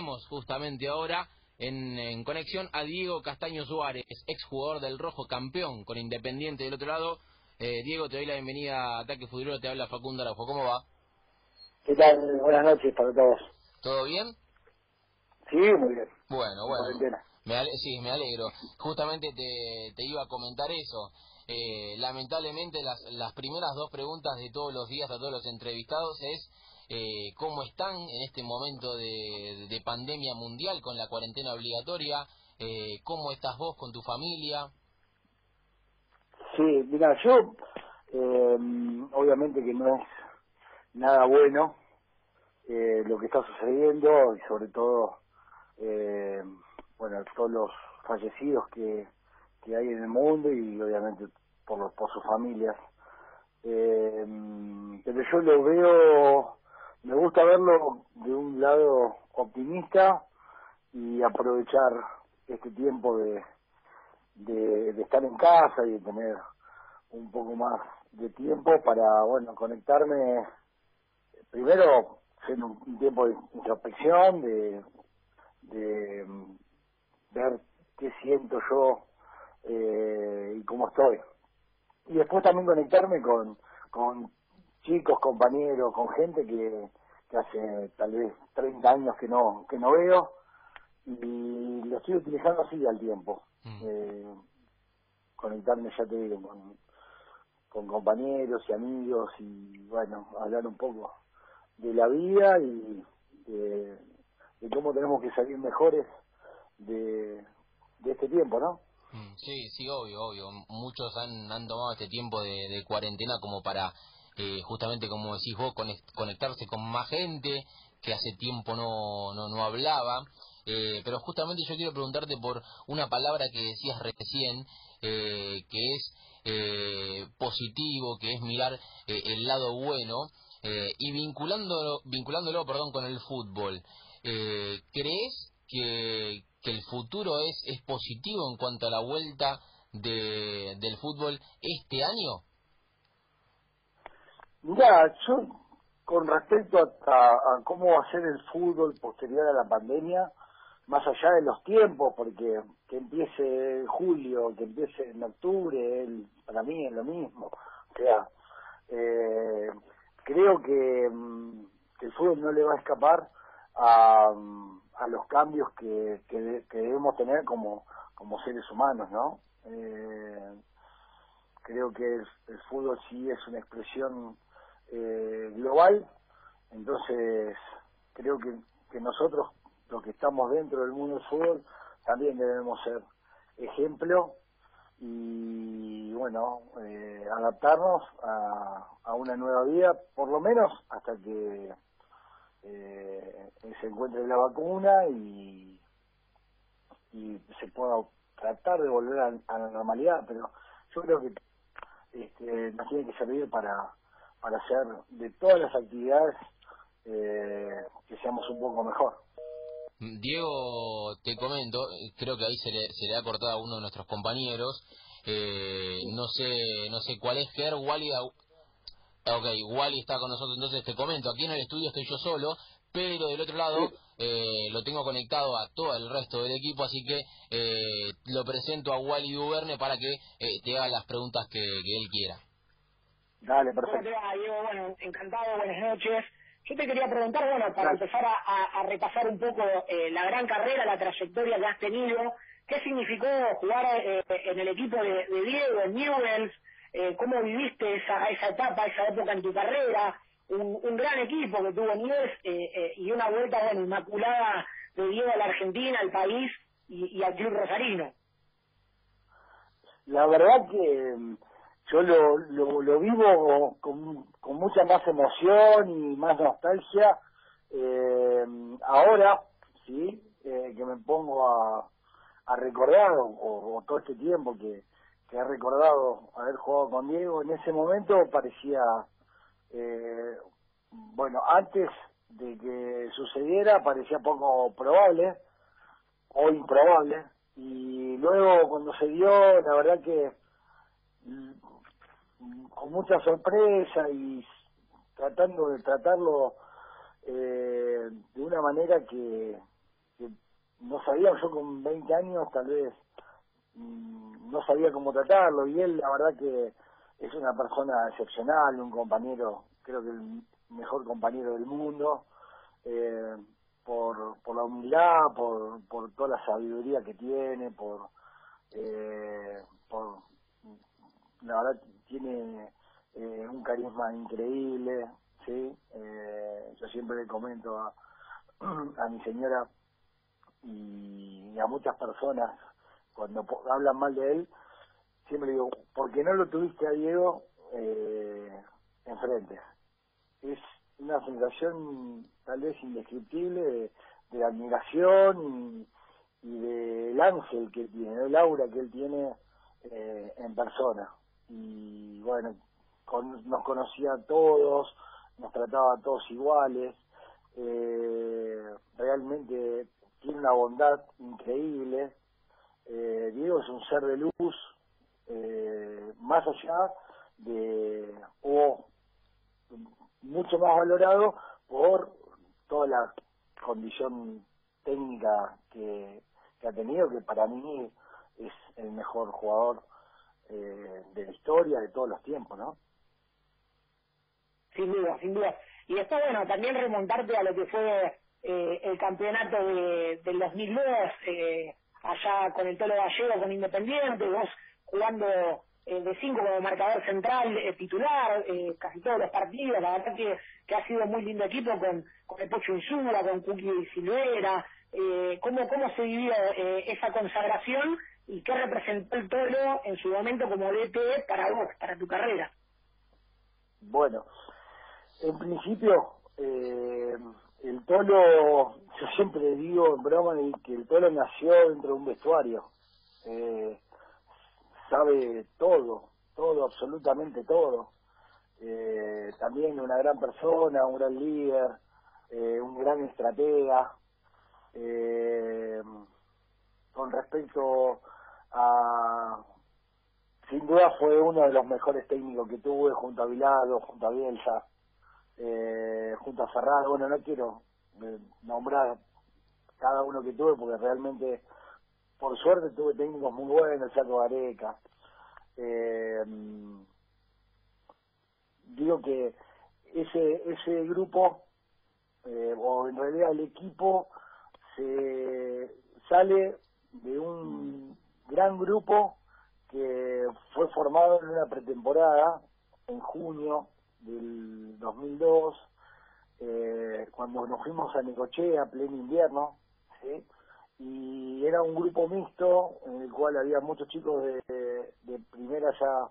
tenemos justamente ahora en, conexión a Diego Castaño Suárez, exjugador del Rojo, campeón con Independiente del otro lado. Eh, Diego, te doy la bienvenida a Ataque Futuro, te habla Facundo Araujo. ¿Cómo va? ¿Qué tal? Buenas noches para todos. ¿Todo bien? Sí, muy bien. Bueno, bueno. Me sí, me alegro. Justamente te, te iba a comentar eso. Eh, lamentablemente las, las primeras dos preguntas de todos los días a todos los entrevistados es eh, cómo están en este momento de, pandemia mundial con la cuarentena obligatoria, eh, cómo estás vos con tu familia. Sí, mira, yo eh, obviamente que no es nada bueno eh, lo que está sucediendo y sobre todo, eh, bueno, todos los fallecidos que, que hay en el mundo y obviamente por, los, por sus familias. Eh, pero yo lo veo me gusta verlo de un lado optimista y aprovechar este tiempo de, de, estar en casa y de tener un poco más de tiempo para, bueno, conectarme, primero, en un, tiempo de introspección, de, de mm, ver qué siento yo eh, y cómo estoy. Y después también conectarme con, con chicos, compañeros, con gente que, que hace tal vez 30 años que no que no veo y lo estoy utilizando así al tiempo. Mm. Eh, conectarme, ya te digo, con, con compañeros y amigos y bueno, hablar un poco de la vida y de, de cómo tenemos que salir mejores de, de este tiempo, ¿no? Mm, sí, sí, obvio, obvio. Muchos han, han tomado este tiempo de, de cuarentena como para eh, justamente como decís vos, conectarse con más gente que hace tiempo no, no, no hablaba. Eh, pero justamente yo quiero preguntarte por una palabra que decías recién, eh, que es positivo, que es mirar el lado bueno, y vinculándolo, vinculándolo perdón, con el fútbol. ¿Crees que, que el futuro es, es positivo en cuanto a la vuelta de, del fútbol este año? Mira, yo con respecto a, cómo va a ser el fútbol posterior a la pandemia, más allá de los tiempos, porque que empiece en julio, que empiece en octubre, para mí es lo mismo. O sea, eh, creo mm, que, el fútbol no le va a escapar a, a los cambios que, que, debemos tener como, como seres humanos, ¿no? Eh, creo que el fútbol sí es una expresión eh, global, entonces creo que, nosotros, los que estamos dentro del mundo del fútbol, también debemos ser ejemplo y bueno, eh, adaptarnos a, a, una nueva vida, por lo menos hasta que eh, se encuentre la vacuna y, y se pueda tratar de volver a, a la normalidad, pero yo creo que este, nos tiene que servir para para hacer de todas las actividades eh, que seamos un poco mejor. Diego, te comento, creo que ahí se le, se le ha cortado a uno de nuestros compañeros, eh, no sé no sé cuál es, Ger, Wally, ok, Wally está con nosotros, entonces te comento, aquí en el estudio estoy yo solo, pero del otro lado eh, lo tengo conectado a todo el resto del equipo, así que eh, lo presento a Wally Duverne para que eh, te haga las preguntas que, que él quiera. Dale, perfecto. ¿Cómo te va, Diego? Bueno, encantado, buenas noches. Yo te quería preguntar, bueno, para empezar a, repasar un poco eh, la gran carrera, la trayectoria que has tenido, ¿qué significó jugar eh, en el equipo de, Diego, en Newells? Eh, ¿Cómo viviste esa, esa etapa, esa época en tu carrera? Un, gran equipo que tuvo Newells y una vuelta, bueno, inmaculada de Diego a la Argentina, al país y, y al club rosarino. La verdad que yo lo, lo, vivo con, con, mucha más emoción y más nostalgia eh, ahora, sí, eh, que me pongo a, a recordar, o, todo este tiempo que, que he recordado haber jugado con Diego, en ese momento parecía, eh, bueno, antes de que sucediera parecía poco probable o improbable, y luego cuando se dio, la verdad que con mucha sorpresa y tratando de tratarlo eh, de una manera que, no sabía, yo con 20 años tal vez mm, no sabía cómo tratarlo. Y él la verdad que es una persona excepcional, un compañero, creo que el mejor compañero del mundo, eh, por, por la humildad, por, por toda la sabiduría que tiene, por, eh, por la verdad tiene eh, un carisma increíble, sí, eh, yo siempre le comento a, a mi señora y a muchas personas cuando hablan mal de él, siempre digo, ¿por qué no lo tuviste a Diego eh, enfrente? Es una sensación tal vez indescriptible de, admiración y, y del ángel que tiene, el aura que él tiene eh, en persona. Y bueno, nos conocía a todos, nos trataba a todos iguales, eh, realmente tiene una bondad increíble. Eh, Diego es un ser de luz, eh, más allá de, o mucho más valorado por toda la condición técnica que, ha tenido, que para mí es el mejor jugador eh, de la historia de todos los tiempos, ¿no? Sin duda, sin duda. Y está bueno también remontarte a lo que fue eh, el campeonato de, del 2002, eh, allá con el Tolo Gallego, con Independiente, vos jugando eh, de cinco como marcador central, eh, titular, eh, casi todos los partidos, la verdad que, ha sido muy lindo equipo con, con el Pocho Insula, con Cookie Silvera, eh, ¿cómo, ¿cómo se vivió esa consagración y qué representó el Tolo en su momento como DT para vos, para tu carrera? Bueno, en principio, eh, el Tolo, yo siempre digo en broma que el Tolo nació dentro de un vestuario. Eh, sabe todo, todo, absolutamente todo. Eh, también una gran persona, un gran líder, eh, un gran estratega. Eh, con respecto a, sin duda fue uno de los mejores técnicos que tuve junto a Vilado, junto a Bielsa, eh, junto a Ferraro. Bueno, no quiero eh, nombrar cada uno que tuve porque realmente por suerte tuve técnicos muy buenos, Chaco Gareca. Eh, digo que ese ese grupo, eh, o en realidad el equipo, se sale de un gran grupo que fue formado en una pretemporada en junio del 2002, eh, cuando nos fuimos a Necochea, pleno invierno, ¿sí? y era un grupo mixto en el cual había muchos chicos de, de, primera ya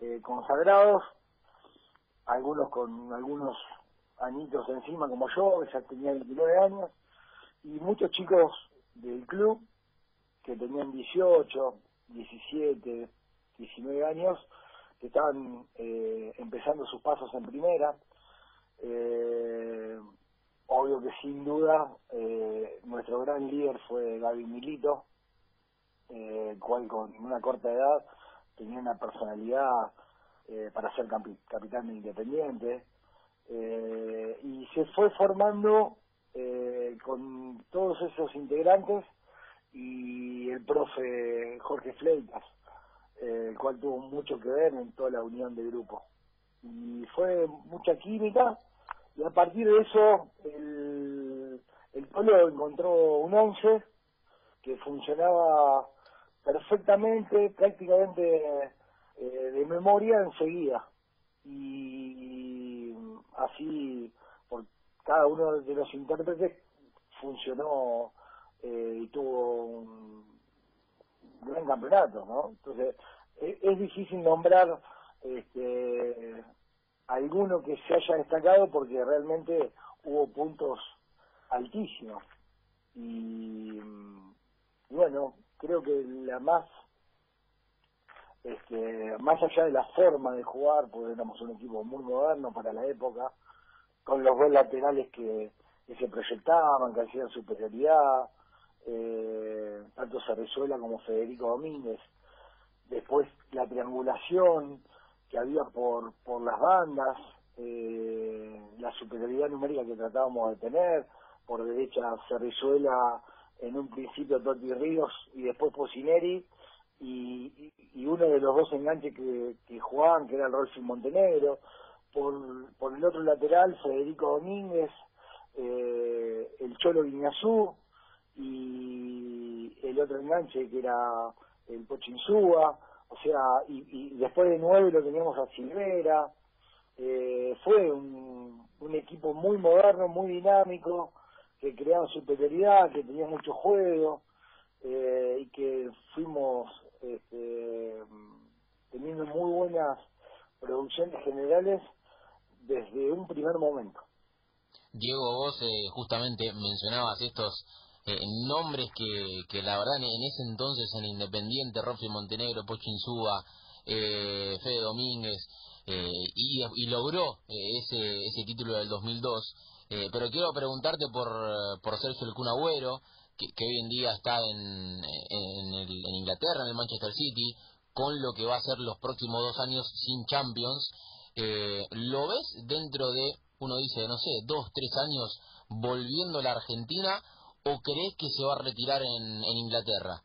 eh, consagrados, algunos con algunos añitos encima como yo, que ya tenía 29 años, y muchos chicos del club que tenían 18, 17, 19 años, que estaban eh, empezando sus pasos en primera. Eh, obvio que sin duda eh, nuestro gran líder fue Gaby Milito, eh, cual con una corta edad tenía una personalidad eh, para ser capitán de Independiente eh, y se fue formando eh, con todos esos integrantes y el profe Jorge Fleitas, el cual tuvo mucho que ver en toda la unión del grupo. Y fue mucha química y a partir de eso el, el pueblo encontró un once que funcionaba perfectamente, prácticamente eh, de memoria enseguida. Y así, por cada uno de los intérpretes funcionó eh, y tuvo un gran campeonato, ¿no? Entonces, es, es difícil nombrar este alguno que se haya destacado porque realmente hubo puntos altísimos. Y, bueno, creo que la más, este, más allá de la forma de jugar, porque éramos un equipo muy moderno para la época, con los dos laterales que, que se proyectaban, que hacían superioridad, eh, tanto Cerrezuela como Federico Domínguez. Después la triangulación, que había por, por las bandas, eh, la superioridad numérica que tratábamos de tener, por derecha Cerrizuela en un principio Totti Ríos y después Pocineri, y, y, uno de los dos enganches que, que jugaban, que era el Rolfi Montenegro, por, por el otro lateral Federico Domínguez, eh, el Cholo Guiñazú y el otro enganche que era el Pochinsúa, o sea, y, y después de nueve lo teníamos a Silvera, eh, fue un, un equipo muy moderno, muy dinámico, que creaba superioridad, que tenía mucho juego eh, y que fuimos este, teniendo muy buenas producciones generales desde un primer momento. Diego, vos eh, justamente mencionabas estos eh, nombres que, la verdad en ese entonces en Independiente, Rofi Montenegro, Pocho Insúa, eh, Fede Domínguez, y, y, logró ese, ese título del 2002. pero quiero preguntarte por, por Sergio El Cunagüero, que, que, hoy en día está en, en, en Inglaterra, en el Manchester City, con lo que va a ser los próximos dos años sin Champions. Eh, ¿Lo ves dentro de, uno dice, no sé, dos, tres años volviendo a la Argentina o crees que se va a retirar en, en Inglaterra?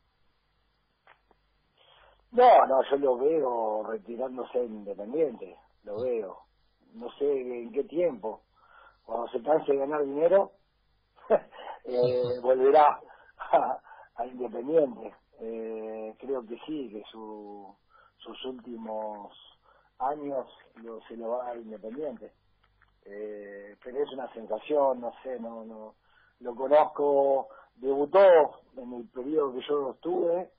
No, no, yo lo veo retirándose en Independiente, lo veo. No sé en qué tiempo. Cuando se canse de ganar dinero, eh, volverá a, Independiente. Eh, creo que sí, que su, sus últimos años lo, se lo va a Independiente. Eh, pero es una sensación, no sé, no, no, lo conozco, debutó en el periodo que yo estuve,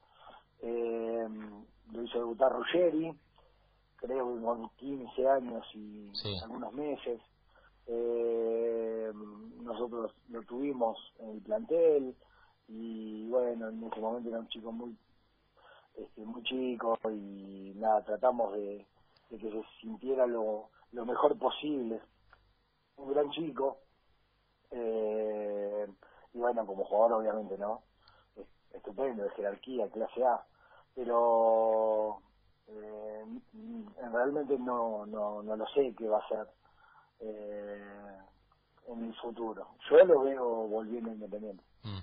eh, lo hizo debutar Ruggeri, creo que con 15 años y algunos meses. Eh, nosotros lo tuvimos en el plantel y bueno, en ese momento era un chico muy este, muy chico y nada, tratamos de, de que se sintiera lo, lo mejor posible. Un gran chico. Eh, y bueno, como jugador obviamente, ¿no? estupendo, de jerarquía, clase A. Pero eh, realmente no, no, no lo sé qué va a ser eh, en el futuro. Yo lo veo volviendo independiente. Mm.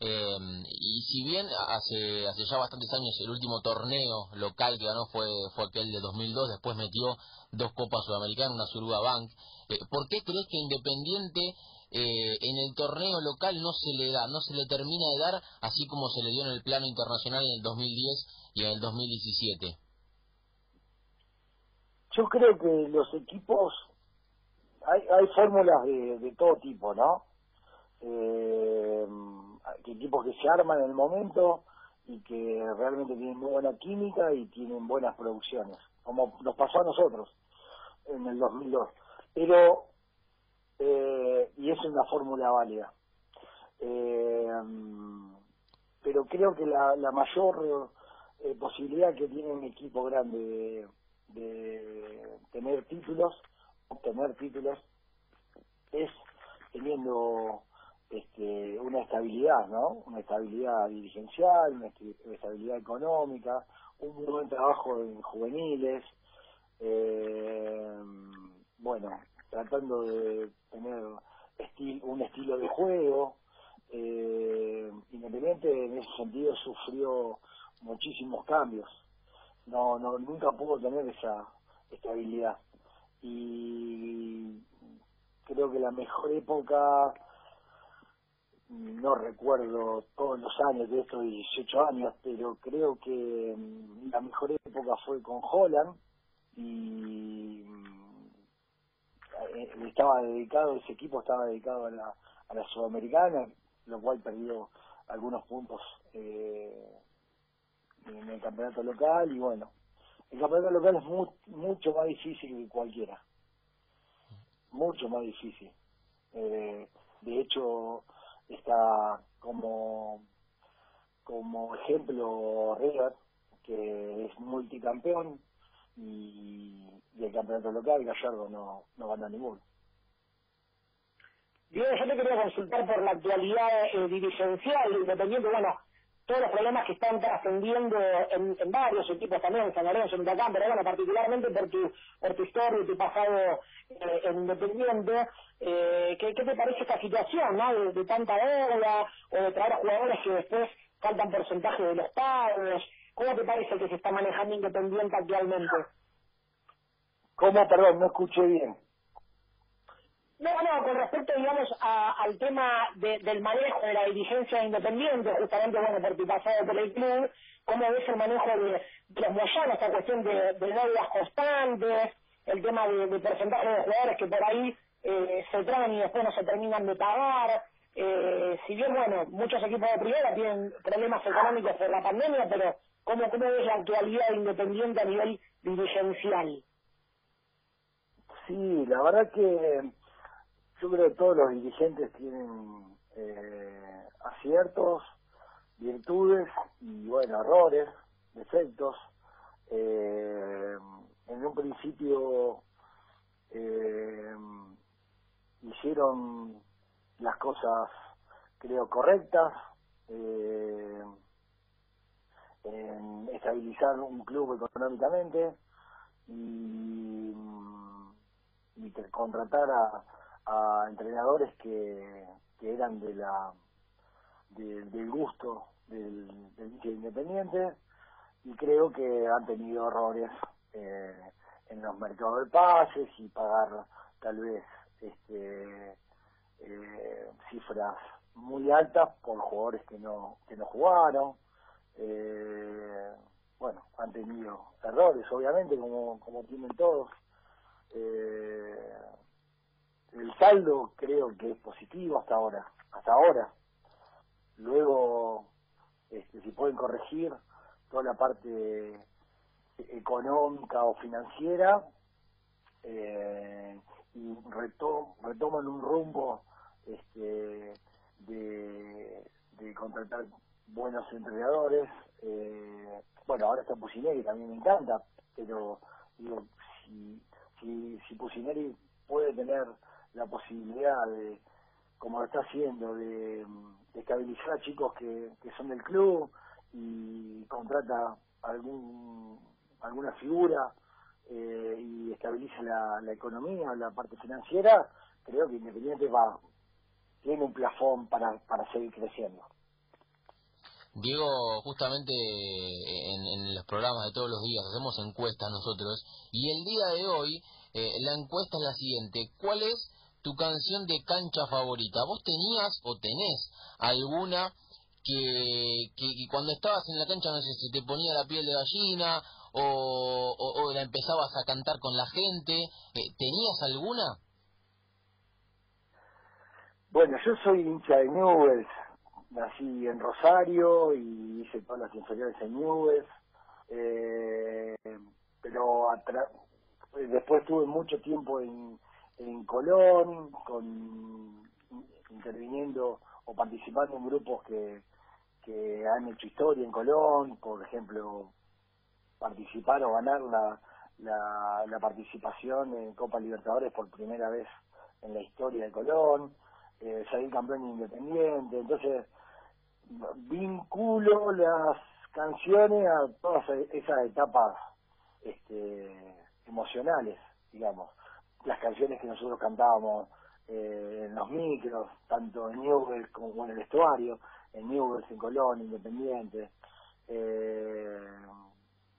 Eh, y si bien hace hace ya bastantes años el último torneo local que ganó fue fue aquel de 2002, después metió dos copas sudamericanas, una Suruga Bank. Eh, ¿Por qué crees que Independiente eh, en el torneo local no se le da, no se le termina de dar, así como se le dio en el plano internacional en el 2010 y en el 2017? Yo creo que los equipos hay, hay fórmulas de, de todo tipo, ¿no? Eh, equipos que se arman en el momento y que realmente tienen muy buena química y tienen buenas producciones, como nos pasó a nosotros en el 2002. Pero, eh, y es una fórmula válida. Eh, pero creo que la, la mayor eh, posibilidad que tiene un equipo grande de, de tener títulos obtener títulos es teniendo este, una estabilidad, ¿no? Una estabilidad dirigencial, una estabilidad económica, un buen trabajo en juveniles, eh, bueno, tratando de tener un estilo de juego. Eh, Independiente en ese sentido sufrió muchísimos cambios. No, no, nunca pudo tener esa estabilidad y creo que la mejor época, no recuerdo todos los años de estos 18 años, pero creo que la mejor época fue con Holland y eh, estaba dedicado, ese equipo estaba dedicado a la, a la Sudamericana, lo cual perdió algunos puntos eh, en el campeonato local y bueno, el campeonato local es mucho más difícil que cualquiera. Mucho más difícil. Eh, de hecho, está como, como ejemplo River, que es multicampeón, y, el campeonato local Gallardo no, no gana ninguno. Yo te quería consultar por la actualidad eh, dirigencial Independiente. Bueno, todos los problemas que están trascendiendo en, varios equipos también, en San Lorenzo, en Huracán, pero bueno, particularmente por tu, por tu historia y tu pasado eh, en Independiente, eh, ¿qué, te parece esta situación, ¿no? De, tanta deuda o de traer jugadores que después faltan porcentaje de los pagos? ¿Cómo te parece que se está manejando Independiente actualmente? ¿Cómo? Perdón, no escuché bien. No, no, con respecto, digamos, al tema del manejo de la dirigencia independiente, justamente, bueno, por tu pasado por el club, ¿cómo ves el manejo de, los Moyanos, esta cuestión de, deudas constantes, el tema de, porcentaje de jugadores que por ahí eh, se traen y después no se terminan de pagar? Eh, si bien, bueno, muchos equipos de primera tienen problemas económicos por la pandemia, pero ¿cómo, cómo ves la actualidad de Independiente a nivel dirigencial? Sí, la verdad que yo creo que todos los dirigentes tienen eh, aciertos, virtudes y, bueno, errores, defectos. Eh, en un principio eh, hicieron las cosas, creo, correctas, en estabilizar un club económicamente y, y contratar a a entrenadores que, que eran de la del gusto del, del independiente y creo que han tenido errores eh, en los mercados de pases y pagar tal vez este eh, cifras muy altas por jugadores que no que no jugaron eh, bueno han tenido errores obviamente como como tienen todos eh, el saldo creo que es positivo hasta ahora, hasta ahora. Luego, este, si pueden corregir toda la parte económica o financiera eh, y retoman un rumbo este, de, contratar buenos entrenadores. Eh, bueno, ahora está Pusineri, también me encanta, pero digo, si, si, si Pusineri puede tener la posibilidad de, como lo está haciendo, de, estabilizar chicos que, que son del club y contrata algún alguna figura eh, y estabiliza la, la economía, la parte financiera, creo que Independiente va tiene un plafón para, para seguir creciendo. Diego, justamente en, en, los programas de todos los días hacemos encuestas nosotros y el día de hoy eh, la encuesta es la siguiente. ¿Cuál es tu canción de cancha favorita. ¿Vos tenías o tenés alguna que, cuando estabas en la cancha, no sé, si te ponía la piel de gallina o, la empezabas a cantar con la gente? Eh, ¿Tenías alguna? Bueno, yo soy hincha de Nubes. Nací en Rosario y hice todas las inferiores en Nubes. Eh, pero después tuve mucho tiempo en, en Colón, con interviniendo o participando en grupos que, que han hecho historia en Colón, por ejemplo, participar o ganar la, la, la participación en Copa Libertadores por primera vez en la historia de Colón, eh, salir campeón independiente, entonces vinculo las canciones a todas esas etapas este, emocionales, digamos las canciones que nosotros cantábamos eh, en los micros, tanto en Newell's como en el vestuario, en Newell's, en Colón, Independiente. Eh,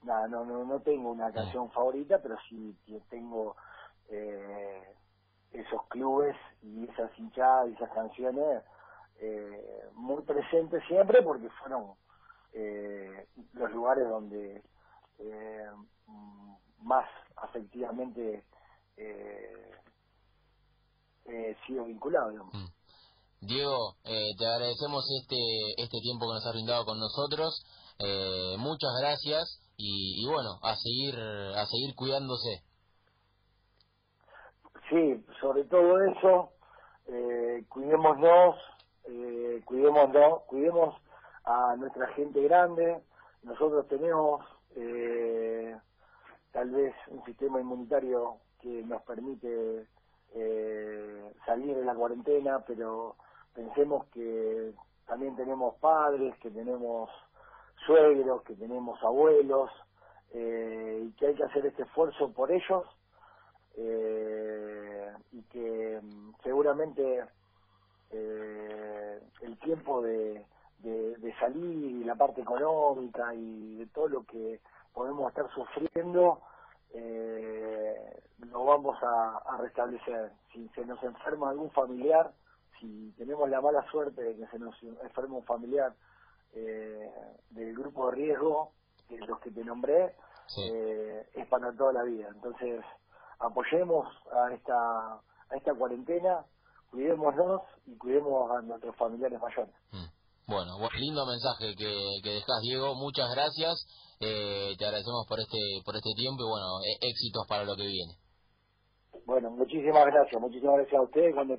nada, no, no, no tengo una canción favorita, pero sí tengo eh, esos clubes y esas hinchadas y esas canciones eh, muy presentes siempre porque fueron eh, los lugares donde eh, más afectivamente eh, eh, sido vinculado. Mm. Diego, eh, te agradecemos este este tiempo que nos has brindado con nosotros. Eh, muchas gracias y, y, bueno, a seguir a seguir cuidándose. Sí, sobre todo eso, eh, cuidémonos, eh, cuidémonos, cuidemos a nuestra gente grande. Nosotros tenemos eh, tal vez un sistema inmunitario que nos permite eh, salir de la cuarentena, pero pensemos que también tenemos padres, que tenemos suegros, que tenemos abuelos, eh, y que hay que hacer este esfuerzo por ellos, eh, y que mm, seguramente eh, el tiempo de, de, salir y la parte económica y de todo lo que podemos estar sufriendo, eh, lo vamos a, a restablecer. Si se nos enferma algún familiar, si tenemos la mala suerte de que se nos enferme un familiar eh, del grupo de riesgo, de los que te nombré, eh, es para toda la vida. Entonces, apoyemos a esta, a esta cuarentena, cuidémonos y cuidemos a nuestros familiares mayores. Mm. Bueno, lindo mensaje que, que dejas, Diego. Muchas gracias. Eh, te agradecemos por este por este tiempo y bueno, éxitos para lo que viene. Bueno, muchísimas gracias. Muchísimas gracias a ustedes. Cuando